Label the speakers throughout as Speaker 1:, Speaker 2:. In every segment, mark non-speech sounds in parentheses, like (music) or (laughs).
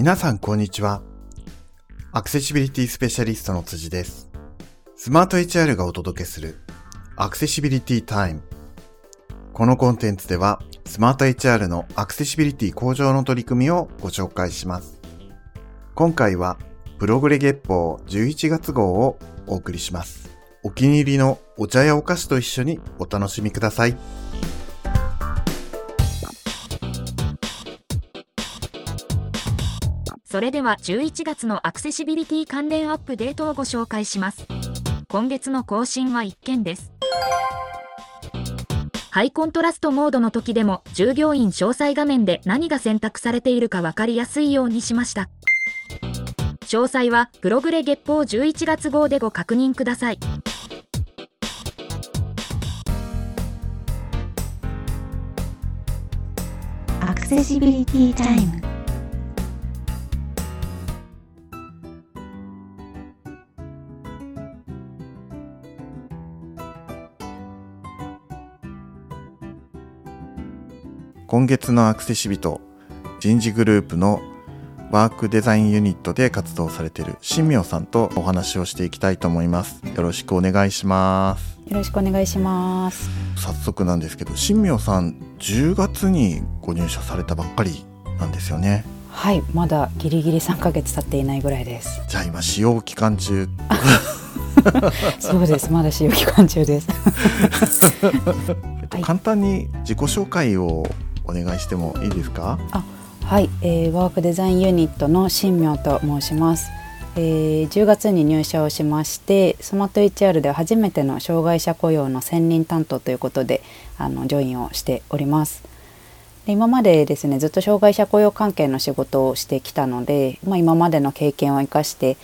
Speaker 1: 皆さんこんにちは。アクセシビリティスペシャリストの辻です。スマート HR がお届けするアクセシビリティタイム。このコンテンツではスマート HR のアクセシビリティ向上の取り組みをご紹介します。今回はプログレ月報11月号をお送りします。お気に入りのお茶やお菓子と一緒にお楽しみください。
Speaker 2: それでは11月のアクセシビリティ関連アップデートをご紹介します。今月の更新は1件です。ハイコントラストモードの時でも従業員詳細画面で何が選択されているか分かりやすいようにしました。詳細はプログレ月報11月号でご確認ください。
Speaker 3: アクセシビリティタイム
Speaker 1: 今月のアクセシビト人事グループのワークデザインユニットで活動されている新明さんとお話をしていきたいと思いますよろしくお願いします
Speaker 4: よろしくお願いします。
Speaker 1: 早速なんですけど新明さん10月にご入社されたばっかりなんですよね
Speaker 4: はい、まだギリギリ3ヶ月経っていないぐらいです。
Speaker 1: じゃあ今使用期間中 (laughs)
Speaker 4: そうです、まだ使用期間中です。(laughs)
Speaker 1: 簡単に自己紹介をお願いしてもいいですか？
Speaker 4: はい、えーワークデザインユニットの新明と申します。えー10月に入社をしましてスマート HR で初めての障害者雇用の専任担当ということであのジョインをしております。で今までですねずっと障害者雇用関係の仕事をしてきたので、まあ、今までの経験を生かして、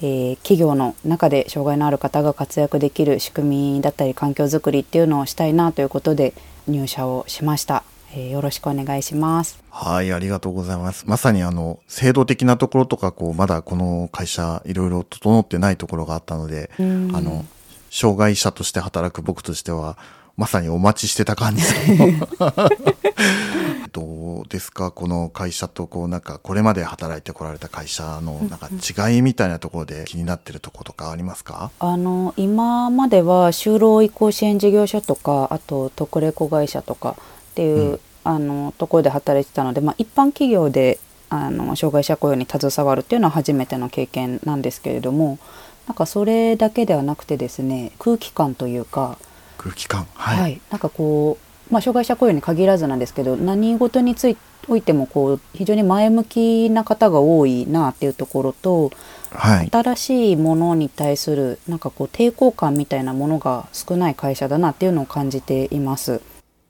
Speaker 4: えー企業の中で障害のある方が活躍できる仕組みだったり環境づくりっていうのをしたいなということで入社をしました。えーよろしくお願いします。
Speaker 1: はい、ありがとうございます。まさにあの、制度的なところとか、こう、まだこの会社、いろいろ整ってないところがあったので、
Speaker 4: うん
Speaker 1: あの、障害者として働く僕としては、まさにお待ちしてた感じの (laughs) どうですか？この会社と、こう、なんか、これまで働いてこられた会社の、なんか、違いみたいなところで気になってるところとかありますか？
Speaker 4: あの今までは就労移行支援事業所とかあと特例子会社とかっていう、
Speaker 1: うん
Speaker 4: あのところで働いてたので、まあ、一般企業であの障害者雇用に携わるっていうのは初めての経験なんですけれどもなんかそれだけではなくてですね空気感というか、
Speaker 1: 空気感。
Speaker 4: はい
Speaker 1: はい。
Speaker 4: なんかこう、まあ、障害者雇用に限らずなんですけど何事についおいてもこう非常に前向きな方が多いなっていうところと
Speaker 1: はい。
Speaker 4: 新しいものに対するなんかこう抵抗感みたいなものが少ない会社だなっていうのを感じています。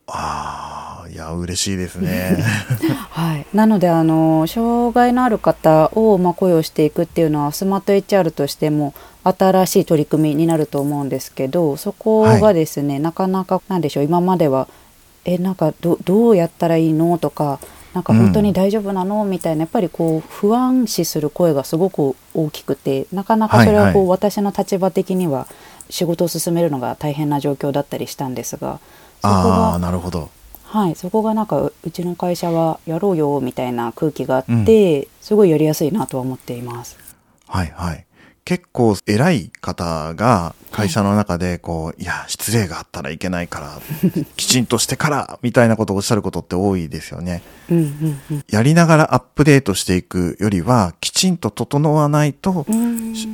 Speaker 1: ああ、いや、嬉しいですね。(laughs)
Speaker 4: はい、なのであの障害のある方をまあ雇用していくっていうのはスマート HR としても新しい取り組みになると思うんですけどそこがですね、なかなかなんでしょう今まではえなんかどどうやったらいいの？とかなんか本当に大丈夫なの、みたいなやっぱりこう不安視する声がすごく大きくてなかなかそれはこう、
Speaker 1: はい。
Speaker 4: 私の立場的には仕事を進めるのが大変な状況だったりしたんですが
Speaker 1: あなるほど。
Speaker 4: はい、そこがなんかううちの会社はやろうよみたいな空気があって、すごいやりやすいなとは思っています。
Speaker 1: はいはい。結構偉い方が会社の中でこう、い、や、失礼があったらいけないから、(laughs) きちんとしてから、みたいなことをおっしゃることって多いですよね。
Speaker 4: うんうんうん
Speaker 1: やりながらアップデートしていくよりは、きちんと整わないと、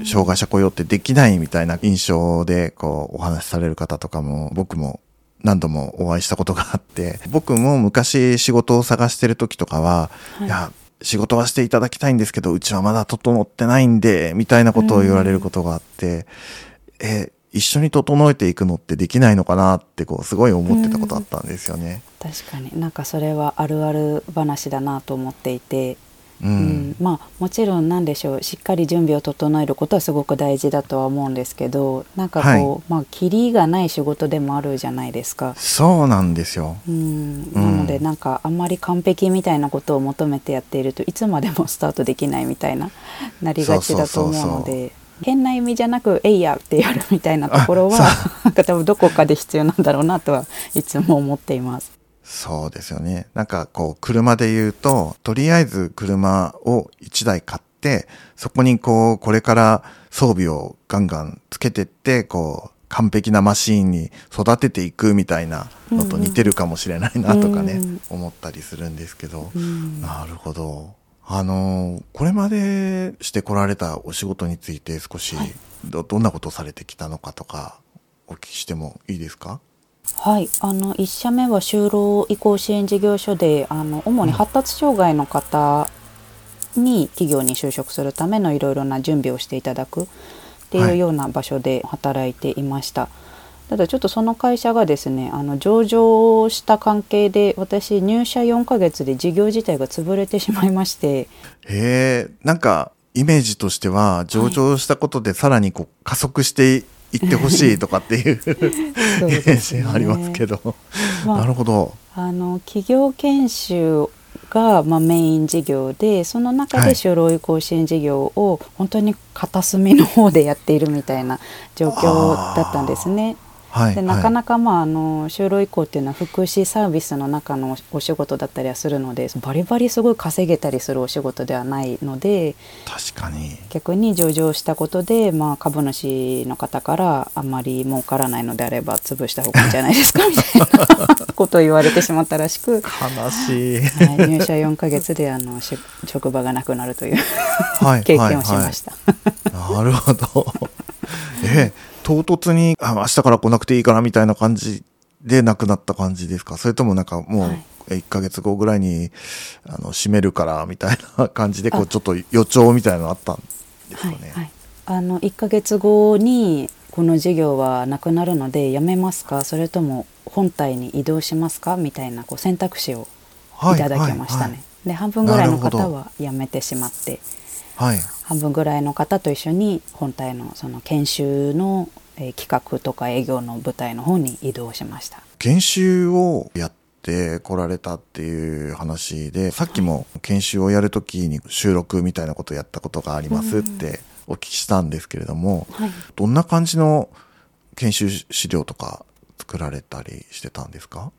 Speaker 1: 障害者雇用ってできないみたいな印象で、こう、お話しされる方とかも、僕も何度もお会いしたことがあって、僕も昔仕事を探してる時とかは、
Speaker 4: はい。
Speaker 1: いや、仕事はしていただきたいんですけど、うちはまだ整ってないんで、みたいなことを言われることがあって、え、一緒に整えていくのってできないのかなって、こう、すごい思ってたことあったんですよね。
Speaker 4: 確かに。なんかそれはあるある話だなと思っていて、
Speaker 1: う
Speaker 4: うん
Speaker 1: ん。
Speaker 4: まあもちろんなんでしょうしっかり準備を整えることはすごく大事だとは思うんですけどなんかこう、まあキリがない仕事でもあるじゃないですか。
Speaker 1: そうなんですよ。
Speaker 4: うん、なのでなんかあんまり完璧みたいなことを求めてやっているといつまでもスタートできないみたいななりがちだと思うので変な意味じゃなく「えいや」ってやるみたいなところ
Speaker 1: あ
Speaker 4: は多分どこかで必要なんだろうなとはいつも思っています。
Speaker 1: そうですよね。なんかこう、車で言うと、とりあえず車を1台買って、そこにこう、これから装備をガンガンつけてって、こう、完璧なマシーンに育てていくみたいなのと似てるかもしれないなとかね、
Speaker 4: うん
Speaker 1: 思ったりするんですけど。
Speaker 4: うん
Speaker 1: なるほど。あの、これまでしてこられたお仕事について少し、
Speaker 4: はい
Speaker 1: ど、どんなことをされてきたのかとか、お聞きしてもいいですか？
Speaker 4: はい、あの1社目は就労移行支援事業所であの主に発達障害の方に企業に就職するためのいろいろな準備をしていただくって
Speaker 1: はい。いう
Speaker 4: ような場所で働いていました。ただちょっとその会社がですねあの上場した関係で私入社4ヶ月で事業自体が潰れてしまいまして。
Speaker 1: へえ、なんか、イメージとしては、上場したことでさらにこう加速していってほしいとかっていう、(laughs) イメージがありますけど。
Speaker 4: まあ
Speaker 1: なるほど。
Speaker 4: あの企業研修が、まあ、メイン事業でその中
Speaker 1: はい
Speaker 4: で就労移行支援事業を本当に片隅の方でやっているみたいな状況だったんですね。
Speaker 1: はい。
Speaker 4: でなかな
Speaker 1: か、
Speaker 4: か、まあ、あの就労移行っていうのは福祉サービスの中のお仕事だったりはするのでバリバリすごい稼げたりするお仕事ではないので
Speaker 1: 確かに。
Speaker 4: 逆に上場したことで、まあ、株主の方からあんまり儲からないのであれば潰した方がいいんじゃないですかみたいなことを言われてしまったらしく、
Speaker 1: 悲しい。
Speaker 4: はい、入社4ヶ月であのし職場がなくなるという
Speaker 1: はい。
Speaker 4: 経験をしました。(laughs)
Speaker 1: なるほど。え、唐突に、あ、明日から来なくていいかなみたいな感じで亡くなった感じですか？それともなんかもう、
Speaker 4: はい。
Speaker 1: 1ヶ月後ぐらいに、あの、閉めるから、みたいな感じで、こう、
Speaker 4: あ。
Speaker 1: ちょっと予兆みたいなのあったんですか
Speaker 4: はい
Speaker 1: ね。
Speaker 4: はい、あの1ヶ月後にこの事業はなくなるのでやめますか？それとも本体に移動しますか？みたいなこう選択肢をいただきましたね。
Speaker 1: はいはい。
Speaker 4: で半分ぐらいの方は辞めてしまって
Speaker 1: はい。はい。
Speaker 4: 半分ぐらいの方と一緒に本体のその研修の、えー企画とか営業の舞台の方に移動しました。
Speaker 1: 研修をやって来られたっていう話で、さっきも研修をやるときに収録みたいなことをやったことがありますってお聞きしたんですけれども、
Speaker 4: はい。
Speaker 1: どんな感じの研修資料とか作られたりしてたんですか？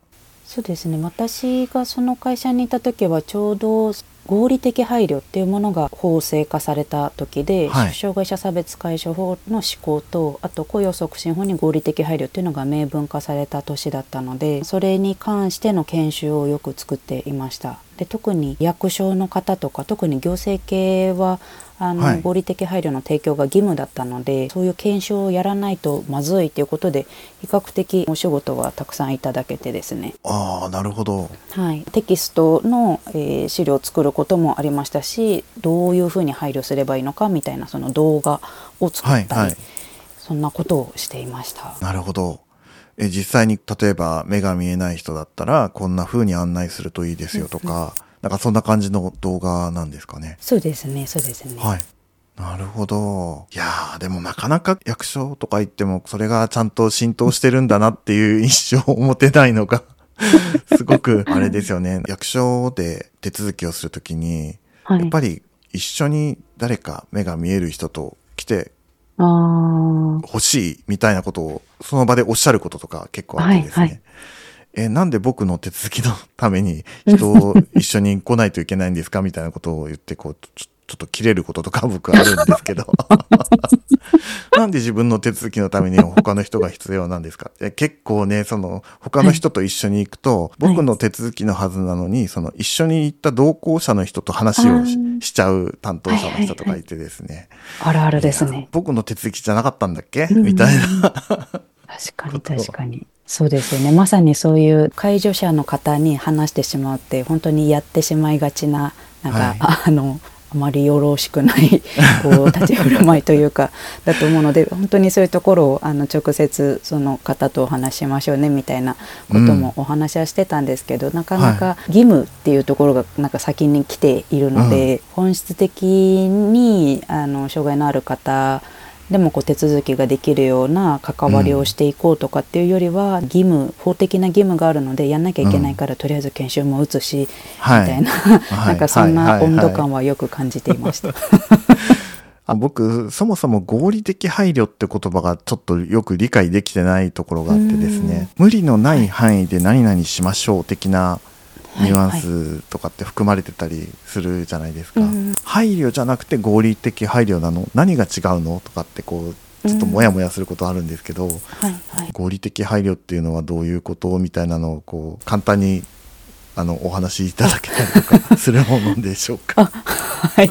Speaker 4: そうですね。私がその会社にいた時はちょうど合理的配慮っていうものが法制化された時で、
Speaker 1: はい
Speaker 4: 障害者差別解消法の施行とあと雇用促進法に合理的配慮っていうのが明文化された年だったのでそれに関しての研修をよく作っていました。で特に役所の方とか特に行政系はあの、
Speaker 1: はい
Speaker 4: 合理的配慮の提供が義務だったのでそういう研修をやらないとまずいということで比較的お仕事はたくさんいただけてですね
Speaker 1: ああ、なるほど。
Speaker 4: はい、テキストの、えー資料を作ることもありましたしどういうふうに配慮すればいいのかみたいなその動画を作ったり、
Speaker 1: はいはい
Speaker 4: そんなことをしていました。
Speaker 1: なるほど。え実際に例えば目が見えない人だったらこんな風に案内するといいですよとか、なんかそんな感じの動画なんですかね。
Speaker 4: そうですねそうですね、
Speaker 1: はい。なるほど。いやー、でもなかなか役所とか行っても、それがちゃんと浸透してるんだなっていう印象を持てないのが、(laughs) すごくあれですよね。(laughs) 役所で手続きをするときに、
Speaker 4: はい
Speaker 1: やっぱり一緒に誰か目が見える人と来て欲しいみたいなことをその場でおっしゃることとか結構あってですね。
Speaker 4: はいはい
Speaker 1: え、なんで僕の手続きのために (laughs) 人を一緒に来ないといけないんですかみたいなことを言って、こう、ちょっと切れることとか僕あるんですけど。(laughs) なんで自分の手続きのために他の人が必要なんですか？え結構ね、その、他の人と一緒に行くと、
Speaker 4: はい
Speaker 1: 僕の手続きのはずなのに、その一緒に行った同行者の人と話をしちゃう担当者の人とかいてですね。
Speaker 4: あるあるですね。
Speaker 1: 僕の手続きじゃなかったんだっけ？
Speaker 4: うん
Speaker 1: みたいな。
Speaker 4: 確かに確かにそうですよね。まさにそういう介助者の方に話してしまうって本当にやってしまいがちななんか、
Speaker 1: はい。
Speaker 4: あのあまりよろしくないこう (laughs) 立ち振る舞いというかだと思うので本当にそういうところをあの直接その方とお話ししましょうねみたいなこともお話はしてたんですけど、なかなか義務っていうところがなんか先に来ているので、本質的にあの障害のある方でもこう手続きができるような関わりをしていこうとかっていうよりは義務法的な義務があるのでやんなきゃいけないからとりあえず研修も打つし、
Speaker 1: はい。
Speaker 4: みたいな、
Speaker 1: はい。
Speaker 4: なんかそんな温度感はよく感じていました。(laughs)
Speaker 1: あ僕、そもそも合理的配慮って言葉がちょっとよく理解できてないところがあってですね、無理のない。範囲で何々しましょう的なニュアンスとかって含まれてたりするじゃないですか。
Speaker 4: うん
Speaker 1: 配慮じゃなくて合理的配慮なの？何が違うの？とかってこう、ちょっとモヤモヤすることあるんですけど、
Speaker 4: はいはい。
Speaker 1: 合理的配慮っていうのはどういうことみたいなのをこう簡単にあのお話しいただけたりとかするものでしょうか？
Speaker 4: はい、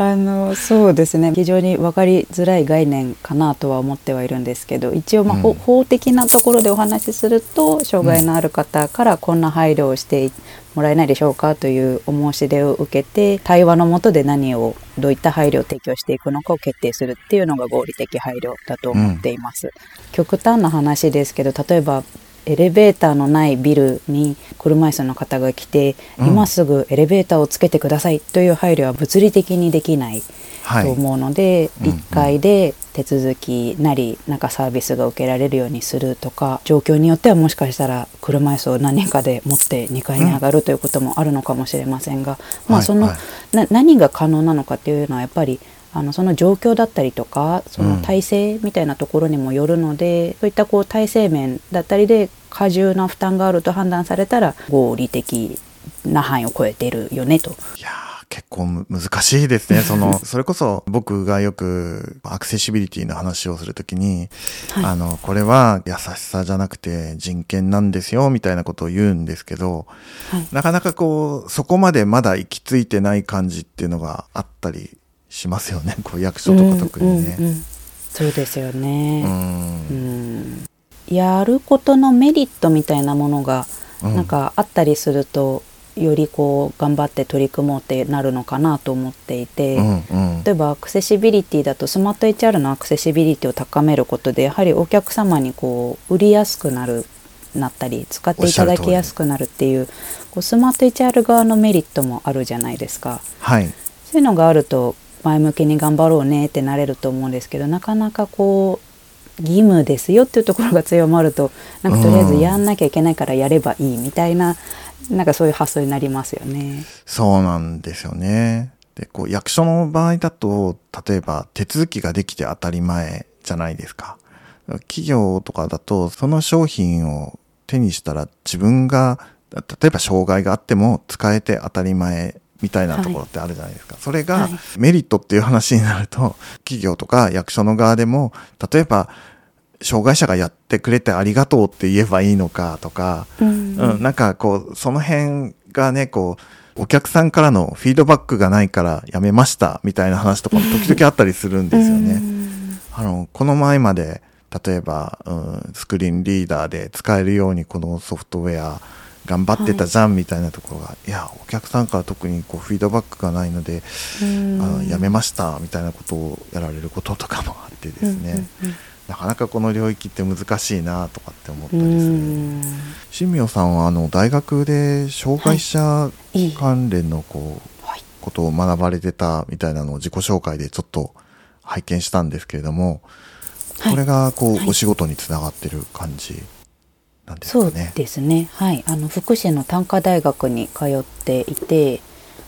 Speaker 4: あのそうですね。非常に分かりづらい概念かなとは思ってはいるんですけど一応、まあほ
Speaker 1: うん。
Speaker 4: 法的なところでお話しすると障害のある方からこんな配慮をしてもらえないでしょうかというお申し出を受けて対話のもとで何をどういった配慮を提供していくのかを決定するっていうのが合理的配慮だと思っています。極端な話ですけど例えばエレベーターのないビルに車椅子の方が来て、
Speaker 1: うん。
Speaker 4: 今すぐエレベーターをつけてくださいという配慮は物理的にできない
Speaker 1: はい。
Speaker 4: と思うので、
Speaker 1: うん。うん
Speaker 4: 1階で手続きなりなんかサービスが受けられるようにするとか状況によってはもしかしたら車椅子を何人かで持って2階に上がるということもあるのかもしれませんが、ま
Speaker 1: はい
Speaker 4: あその、
Speaker 1: はい
Speaker 4: な何が可能なのかっていうのはやっぱりあのその状況だったりとかその体制みたいなところにもよるので、そういったこう体制面だったりで過重な負担があると判断されたら合理的な範囲を超えているよねと。
Speaker 1: いやー結構む難しいですね。その、(laughs) それこそ僕がよくアクセシビリティの話をするときに、
Speaker 4: はい
Speaker 1: あの、これは優しさじゃなくて人権なんですよ、みたいなことを言うんですけど、
Speaker 4: はい
Speaker 1: なかなかこう、そこまでまだ行き着いてない感じっていうのがあったりしますよね。こう役所とか特にね。
Speaker 4: うんうんうんそうですよね。
Speaker 1: うん
Speaker 4: うんやることのメリットみたいなものが
Speaker 1: うん
Speaker 4: なんかあったりすると、よりこう頑張って取り組もうってなるのかなと思っていて、
Speaker 1: うんうん
Speaker 4: 例えばアクセシビリティだとスマート HR のアクセシビリティを高めることでやはりお客様にこう売りやすくなるなったり使っていただきやすくなるっていうこうスマート HR 側のメリットもあるじゃないですか。
Speaker 1: はい。
Speaker 4: そういうのがあると前向きに頑張ろうねってなれると思うんですけどなかなかこう義務ですよっていうところが強まるとなんかとりあえずやんなきゃいけないからやればいいみたいな、なんかそういう発想になりますよね。
Speaker 1: そうなんですよね。で、こう、役所の場合だと、例えば手続きができて当たり前じゃないですか。企業とかだと、その商品を手にしたら自分が、例えば障害があっても使えて当たり前みたいなところってあるじゃないですか。それが
Speaker 4: はい
Speaker 1: メリットっていう話になると、企業とか役所の側でも、例えば、障害者がやってくれてありがとうって言えばいいのかとか、
Speaker 4: うん
Speaker 1: うん、なんかこう、その辺がね、こう、お客さんからのフィードバックがないからやめましたみたいな話とかも (laughs) 時々あったりするんですよね。あの、この前まで、例えば、うん、スクリーンリーダーで使えるようにこのソフトウェア頑張ってたじゃんみたいなところが、い、や、お客さんから特にこうフィードバックがないので、
Speaker 4: うん。
Speaker 1: あのやめましたみたいなことをやられることとかもあってですね、なかなかこの領域って難しいなとかって思った
Speaker 4: う
Speaker 1: りする。
Speaker 4: ん
Speaker 1: 新明さんはあの大学で障害者
Speaker 4: い。い
Speaker 1: 関連のこう、
Speaker 4: はい。
Speaker 1: ことを学ばれてたみたいなのを自己紹介でちょっと拝見したんですけれども、
Speaker 4: はい。
Speaker 1: これがこう、
Speaker 4: はい。
Speaker 1: お仕事につながってる感じなんです
Speaker 4: そう
Speaker 1: かね。
Speaker 4: ですね。はい、あの福祉の短科大学に通っていて、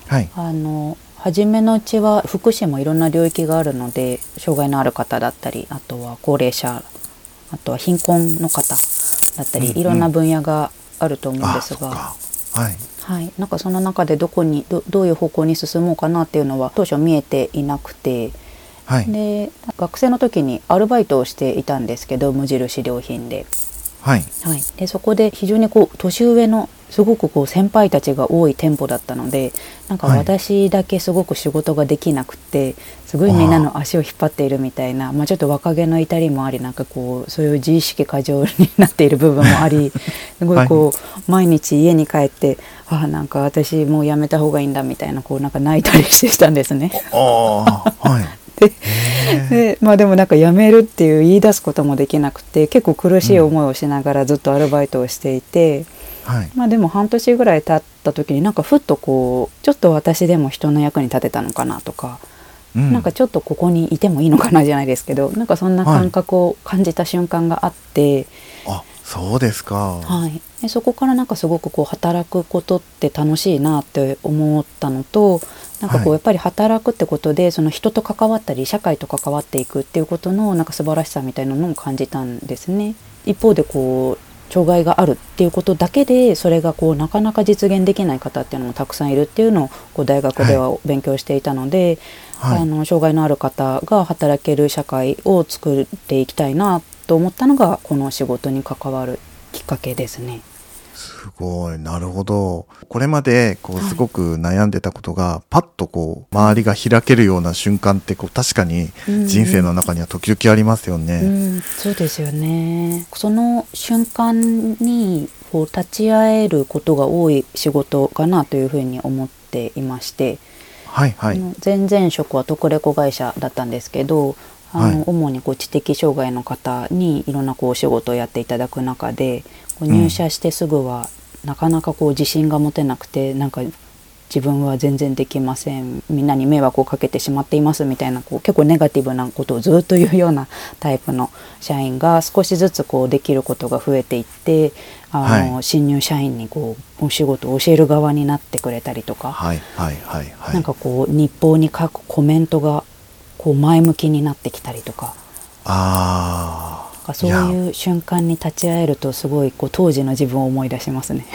Speaker 1: はい。
Speaker 4: あの初めのうちは福祉もいろんな領域があるので、障害のある方だったり、あとは高齢者、あとは貧困の方だったり、
Speaker 1: うんうん
Speaker 4: いろんな分野があると思うん
Speaker 1: あ、
Speaker 4: ですが。
Speaker 1: はい。
Speaker 4: はい、なんかその中でどこにどどういう方向に進もうかなっていうのは当初見えていなくて、
Speaker 1: はい。
Speaker 4: で学生の時にアルバイトをしていたんですけど無印良品で。
Speaker 1: はい。
Speaker 4: はい、でそこで非常にこう年上のすごくこう先輩たちが多い店舗だったのでなんか
Speaker 1: はい
Speaker 4: 私だけすごく仕事ができなくて、すごいみんなの足を引っ張っているみたいなまあ、ちょっと若気の至りもありなんかこうそういう自意識過剰になっている部分もあり (laughs) すごいこう、毎日家に帰ってあなんか私もうやめた方がいいんだみたいなこうなんか泣いたりしてたんですね。
Speaker 1: はい。
Speaker 4: で
Speaker 1: へー
Speaker 4: でまあでもなんか辞めるっていう言い出すこともできなくて結構苦しい思いをしながらずっとアルバイトをしていて、
Speaker 1: はい。
Speaker 4: まあでも半年ぐらい経った時になんかふっとこうちょっと私でも人の役に立てたのかなとか、
Speaker 1: うん。
Speaker 4: なんかちょっとここにいてもいいのかなじゃないですけどなんかそんな感覚を感じた瞬間があって、
Speaker 1: あ、そうですか。
Speaker 4: はい、でそこからなんかすごくこう働くことって楽しいなって思ったのとなんかこう
Speaker 1: はい
Speaker 4: やっぱり働くってことでその人と関わったり社会と関わっていくっていうことのなんか素晴らしさみたいなのを感じたんですね。一方でこう障害があるっていうことだけでそれがこうなかなか実現できない方っていうのもたくさんいるっていうのをこう大学では勉強していたので、
Speaker 1: はい
Speaker 4: あの障害のある方が働ける社会を作っていきたいなと思ったのがこの仕事に関わるきっかけですね。
Speaker 1: すごい、なるほど。これまで、こう、すごく悩んでたことが、パッとこう、周りが開けるような瞬間って、こう、確かに人生の中には時々ありますよ
Speaker 4: う
Speaker 1: ね。
Speaker 4: ん、そうですよね。その瞬間にこう立ち会えることが多い仕事かなというふうに思っていまして、
Speaker 1: はい、はい。
Speaker 4: 前々職は特レコ会社だったんですけど、あの
Speaker 1: はい
Speaker 4: 主にこう知的障害の方にいろんなこうお仕事をやっていただく中で、こう入社してすぐはなかなかこう自信が持てなくて、なんか自分は全然できません。みんなに迷惑をかけてしまっていますみたいなこう結構ネガティブなことをずっと言うようなタイプの社員が少しずつこうできることが増えていってあの、
Speaker 1: はい。
Speaker 4: 新入社員にこうお仕事を教える側になってくれたりとか、
Speaker 1: はい、はい、はい、はい。
Speaker 4: なんかこう日報に書くコメントがこう前向きになってきたりとか
Speaker 1: あ
Speaker 4: かそういう瞬間に立ち会えるとすごいこう当時の自分を思い出しますね。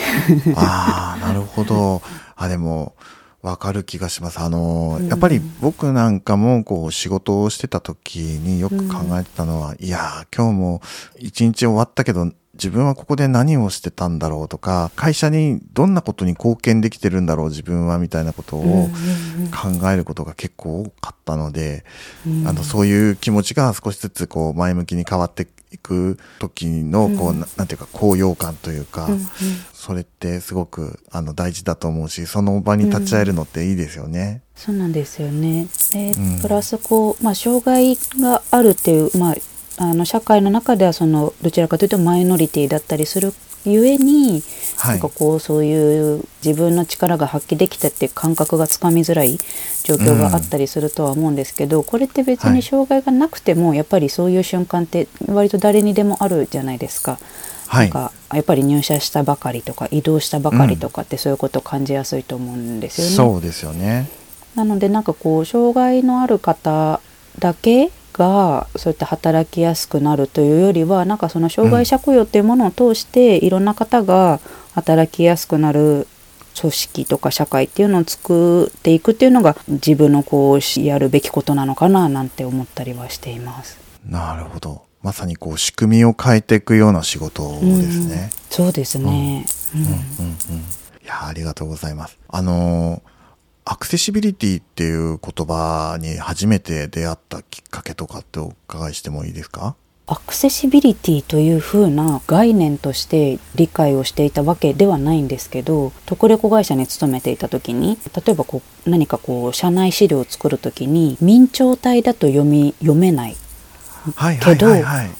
Speaker 1: ああ、なるほど。あ、でも、わかる気がします。あの、
Speaker 4: うん
Speaker 1: やっぱり僕なんかも、こう、仕事をしてた時によく考えてたのは、いやー、今日も一日終わったけど、自分はここで何をしてたんだろうとか、会社にどんなことに貢献できてるんだろう、自分は、みたいなことを考えることが結構多かったので、あの、そういう気持ちが少しずつ、こう、前向きに変わっていく時の、こう、ななんていうか、高揚感というか、それってすごくあの大事だと思うしその場に立ち会えるのっていいですよね。
Speaker 4: そうなんですよね。で、
Speaker 1: うん。
Speaker 4: プラスこう、まあ、障害があるっていう、まあ、あの社会の中ではそのどちらかというとマイノリティだったりするゆえに、
Speaker 1: はい
Speaker 4: なんかこうそういう自分の力が発揮できたっていう感覚がつかみづらい状況があったりするとは思うんですけど、これって別
Speaker 1: はい
Speaker 4: に障害がなくてもやっぱりそういう瞬間って割と誰にでもあるじゃないですか。
Speaker 1: はい。
Speaker 4: なんかやっぱり入社したばかりとか移動したばかりとかってそういうことを感じやすいと思うんですよね。
Speaker 1: そうですよね。
Speaker 4: なのでなんかこう障害のある方だけがそういった働きやすくなるというよりはなんかその障害者雇用っていうものを通していろんな方が働きやすくなる組織とか社会っていうのを作っていくっていうのが自分のこうやるべきことなのかななんて思ったりはしています。
Speaker 1: なるほど。まさにこう仕組みを変えていくような仕事ですね。
Speaker 4: うんそうですね。うん
Speaker 1: うんうんうん。いやありがとうございます。あのーアクセシビリティっていう言葉に初めて出会ったきっかけとかってお伺いしてもいいですか？
Speaker 4: アクセシビリティというふうな概念として理解をしていたわけではないんですけど特レコ会社に勤めていた時に例えばこう何かこう社内資料を作る時に明朝体だと読み読めないけど。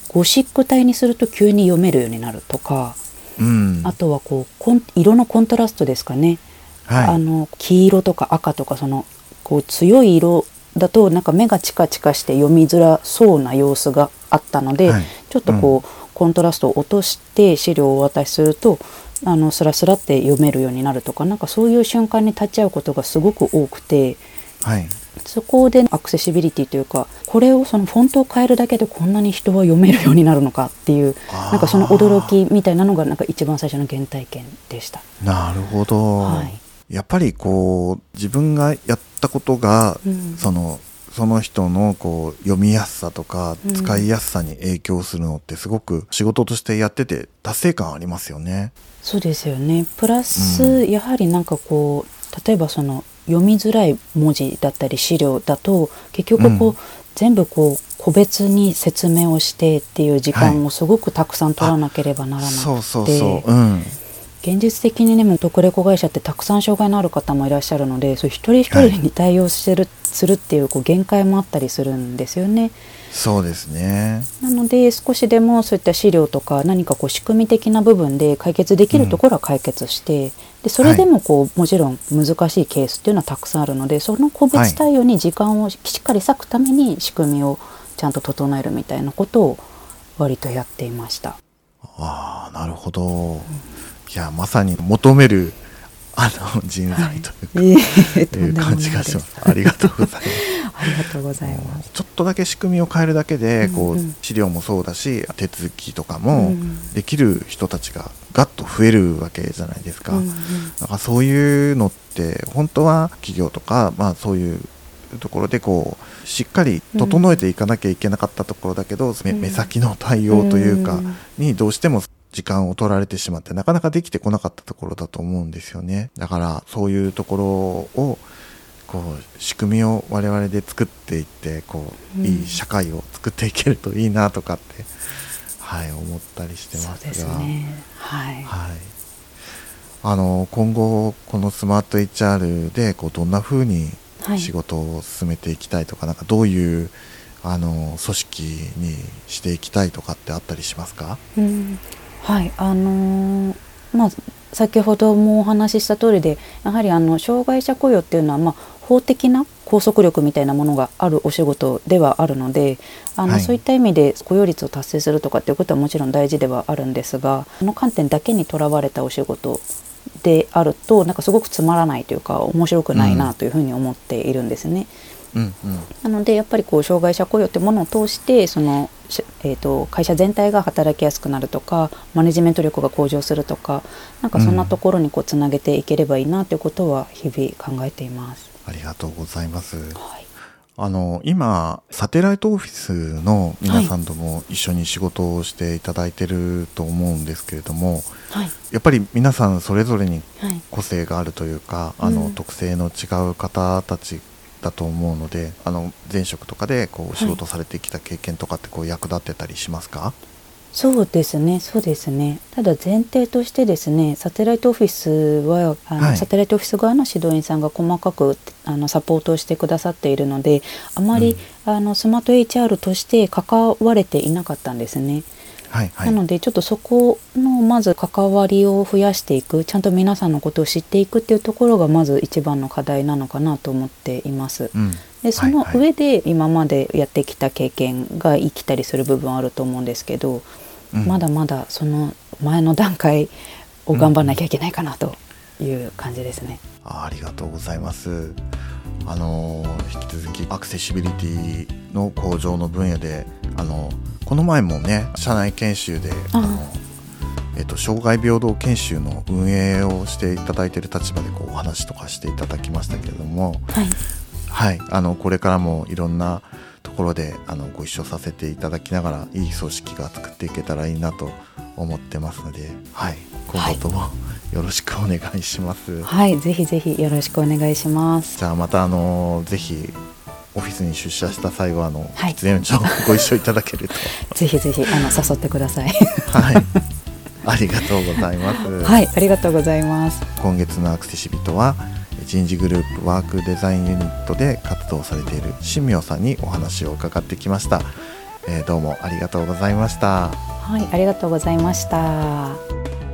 Speaker 4: ゴシック体にすると急に読めるようになるとか
Speaker 1: うん。
Speaker 4: あとはこう色のコントラストですかね
Speaker 1: はい。
Speaker 4: あの黄色とか赤とかそのこう強い色だとなんか目がチカチカして読みづらそうな様子があったので、
Speaker 1: はい
Speaker 4: ちょっとこう、コントラストを落として資料をお渡しするとあのスラスラって読めるようになるとかなんかそういう瞬間に立ち会うことがすごく多くて
Speaker 1: はい。
Speaker 4: そこでアクセシビリティというかこれをそのフォントを変えるだけでこんなに人は読めるようになるのかっていうなんかその驚きみたいなのがなんか一番最初の原体験でした。
Speaker 1: なるほど。
Speaker 4: はい
Speaker 1: やっぱりこう自分がやったことが、
Speaker 4: うん。
Speaker 1: そのその人のこう読みやすさとか
Speaker 4: うん。
Speaker 1: 使いやすさに影響するのってすごく仕事としてやってて達成感ありますよね。
Speaker 4: そうですよね。プラス、
Speaker 1: う
Speaker 4: やはりなんかこう例えばその読みづらい文字だったり資料だと結局こう、
Speaker 1: うん。
Speaker 4: 全部こう個別に説明をしてっていう時間
Speaker 1: は
Speaker 4: をすごくたくさん取らなければならなくて、
Speaker 1: そうそうそう。うん。
Speaker 4: 現実的にねもう特レコ会社ってたくさん障害のある方もいらっしゃるのでそう一人一人に対応してる、するっていうこう限界もあったりするんですよね。
Speaker 1: そうですね。
Speaker 4: なので少しでもそういった資料とか何かこう仕組み的な部分で解決できるところは解決して、でそれでもこう、もちろん難しいケースっていうのはたくさんあるのでその個別対応に時間をしっかり割くために仕組みをちゃんと整えるみたいなことを割とやっていました。
Speaker 1: ああなるほど、いやまさに求めるあの人材というか、
Speaker 4: いえと
Speaker 1: いう感じがし
Speaker 4: で
Speaker 1: ますす。ありがとうございます。(laughs)
Speaker 4: ありがとうございます。
Speaker 1: ちょっとだけ仕組みを変えるだけで、こ
Speaker 4: う
Speaker 1: 資料もそうだし手続きとか
Speaker 4: う
Speaker 1: も
Speaker 4: ん
Speaker 1: できる人たちがガッと増えるわけじゃないですか。だからそういうのって本当は企業とか、まあ、そういうところでこうしっかり整えていかなきゃいけなかったところだけど、目先の対応というか
Speaker 4: うん
Speaker 1: にどうしても時間を取られてしまってなかなかできてこなかったところだと思うんですよね。だからそういうところをこう仕組みを我々で作っていってこう、
Speaker 4: うん。
Speaker 1: いい社会を作っていけるといいなとかってはい思ったりしてますが。
Speaker 4: ね。はい。
Speaker 1: はい、あの今後このスマート HR でこうどんな風に
Speaker 4: はい。
Speaker 1: 仕事を進めていきたいとか、なんかどういうあの組織にしていきたいとかってあったりしますか？
Speaker 4: うんはいあのーまあ先ほどもお話しした通りでやはりあの障害者雇用っていうのは、まあ、法的な拘束力みたいなものがあるお仕事ではあるのであの、
Speaker 1: はい
Speaker 4: そういった意味で雇用率を達成するとかっていうことはもちろん大事ではあるんですがその観点だけにとらわれたお仕事であるとなんかすごくつまらないというか面白くないなというふうに思っているんですね。
Speaker 1: うんうん
Speaker 4: なのでやっぱりこう障害者雇用ってものを通してその、しえー、と会社全体が働きやすくなるとかマネジメント力が向上するとかなんかそんなところにこうつなげていければいいなということは日々考えています。
Speaker 1: ありがとうございます。
Speaker 4: はい、
Speaker 1: あの今サテライトオフィスの皆さんとも一緒に仕事をしていただいてると思うんですけれども
Speaker 4: はい。
Speaker 1: やっぱり皆さんそれぞれに
Speaker 4: はい。
Speaker 1: 個性があるというかあの、
Speaker 4: うん。
Speaker 1: 特性の違う方たちだと思うのであの前職とかでこうお仕事されてきた経験とかってこう役立ってたりしますか、
Speaker 4: そうですね。そうですね。ただ前提としてですねサテライトオフィスはあの、
Speaker 1: はい。
Speaker 4: サテライトオフィス側の指導員さんが細かくあのサポートをしてくださっているのであまり、あのスマート HR として関われていなかったんですね。
Speaker 1: はいはい
Speaker 4: なのでちょっとそこのまず関わりを増やしていくちゃんと皆さんのことを知っていくっていうところがまず一番の課題なのかなと思っています。
Speaker 1: うん
Speaker 4: でその上で今までやってきた経験が生きたりする部分はあると思うんですけど、
Speaker 1: うん
Speaker 4: まだまだその前の段階を頑張らなきゃいけないかなという感じですね。
Speaker 1: あありがとうございます。あの引き続きアクセシビリティの向上の分野であのこの前もね社内研修であのえっと、障害平等研修の運営をしていただいている立場でこうお話とかしていただきましたけれども、
Speaker 4: はい、
Speaker 1: はい、あのこれからもいろんなところであのご一緒させていただきながらいい組織が作っていけたらいいなと思ってますので、はい、今後ともよろしくお願いします。
Speaker 4: はい、ぜひぜひよろしくお願いします。
Speaker 1: じゃあまたあのぜひオフィスに出社した際はあの、
Speaker 4: はい
Speaker 1: 喫煙所ご一緒いただけると (laughs)
Speaker 4: ぜひぜひあの誘ってください。
Speaker 1: はい (laughs) ありがとうございます、
Speaker 4: はい、ありがとうございます。
Speaker 1: 今月のアクセシビトは人事グループワークデザインユニットで活動されている新明さんにお話を伺ってきました、えーどうもありがとうございました
Speaker 4: はい、ありがとうございました。